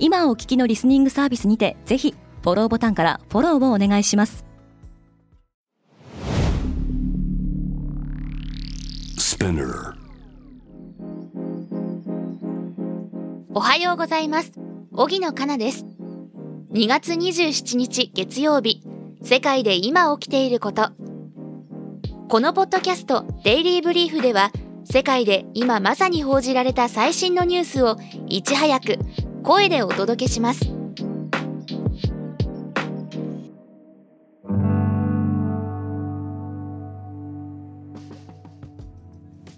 今お聞きのリスニングサービスにてぜひフォローボタンからフォローをお願いします。おはようございます。荻野かなです。2月27日月曜日世界で今起きていること。このポッドキャストデイリーブリーフでは世界で今まさに報じられた最新のニュースをいち早く声でお届けします。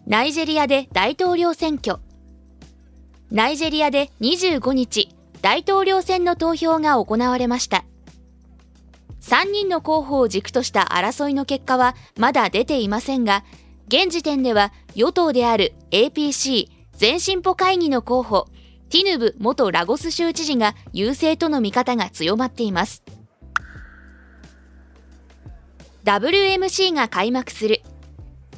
ナイジェリアで大統領選挙。ナイジェリアで25日大統領選の投票が行われました。3人の候補を軸とした争いの結果はまだ出ていませんが現時点では与党である APC 全進歩会議の候補ティヌブ元ラゴス州知事が優勢との見方が強まっています。WMC が開幕する。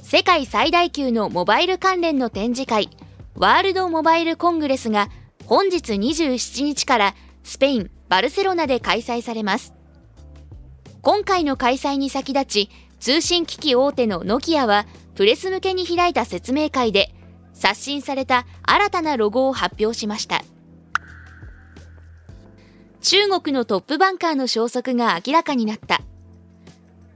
世界最大級のモバイル関連の展示会ワールドモバイルコングレスが本日27日からスペイン・バルセロナで開催されます。今回の開催に先立ち通信機器大手のノキアはプレス向けに開いた説明会で刷新された新たなロゴを発表しました。中国のトップバンカーの消息が明らかになった。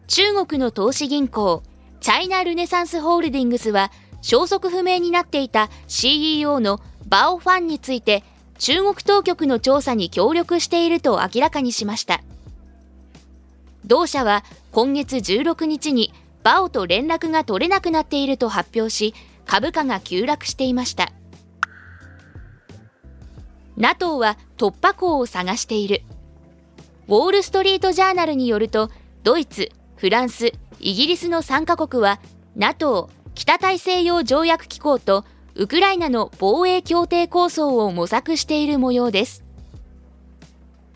中国の投資銀行チャイナ・ルネサンスホールディングスは消息不明になっていた CEO のバオ・ファンについて中国当局の調査に協力していると明らかにしました。同社は今月16日にバオと連絡が取れなくなっていると発表し株価が急落していました。NATO は突破口を探している。ウォール・ストリート・ジャーナルによるとドイツ、フランス、イギリスの3カ国は NATO 北大西洋条約機構とウクライナの防衛協定構想を模索している模様です。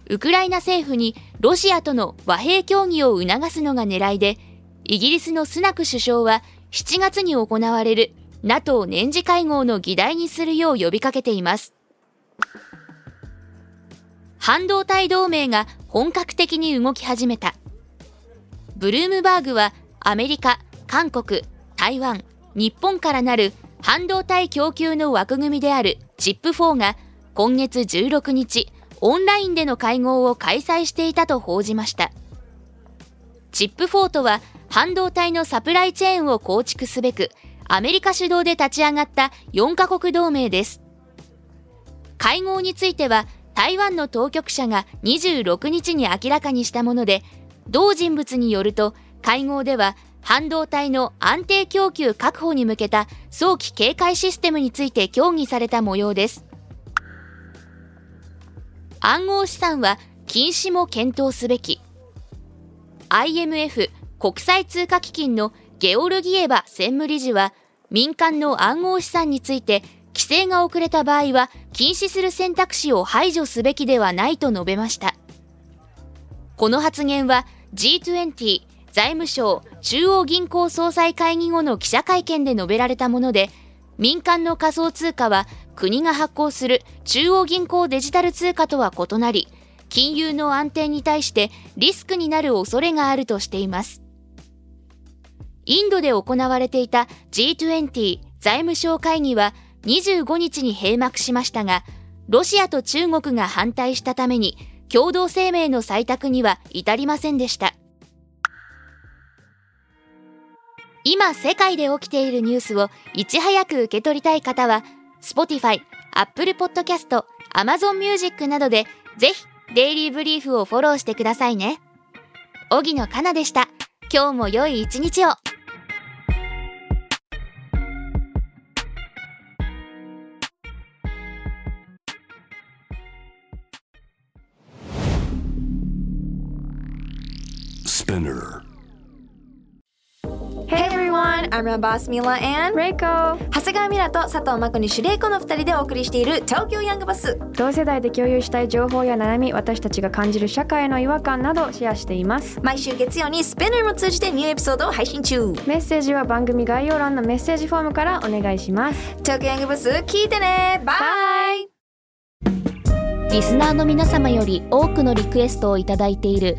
ウクライナ政府にロシアとの和平協議を促すのが狙いでイギリスのスナク首相は7月に行われる NATO 年次会合の議題にするよう呼びかけています。半導体同盟が本格的に動き始めた。ブルームバーグはアメリカ、韓国、台湾、日本からなる半導体供給の枠組みである CHIP4 が今月16日、オンラインでの会合を開催していたと報じました。CHIP4 とは半導体のサプライチェーンを構築すべくアメリカ主導で立ち上がった4カ国同盟です。会合については台湾の当局者が26日に明らかにしたもので、同人物によると会合では半導体の安定供給確保に向けた早期警戒システムについて協議された模様です。暗号資産は禁止も検討すべき。IMF 国際通貨基金のゲオルギエバ専務理事は民間の暗号資産について規制が遅れた場合は禁止する選択肢を排除すべきではないと述べました。この発言は G20 財務省中央銀行総裁会議後の記者会見で述べられたもので民間の仮想通貨は国が発行する中央銀行デジタル通貨とは異なり金融の安定に対してリスクになる恐れがあるとしています。インドで行われていた G20 財務省会議は25日に閉幕しましたが、ロシアと中国が反対したために共同声明の採択には至りませんでした。今世界で起きているニュースをいち早く受け取りたい方は Spotify、Apple Podcast、Amazon Music などでぜひデイリーブリーフをフォローしてくださいね。荻野かなでした。今日も良い一日を。Spinner. Hey everyone, I'm your boss Mila and レイコ長谷川ミラと佐藤真子にシュレイコの2人でお送りしている東京ヤングバス同世代で共有したい情報や悩み私たちが感じる社会の違和感などをシェアしています。毎週月曜にスペナーも通じてニューエピソードを配信中。メッセージは番組概要欄のメッセージフォームからお願いします。東京ヤングバス聞いてね。バイリスナーの皆様より多くのリクエストをいただいている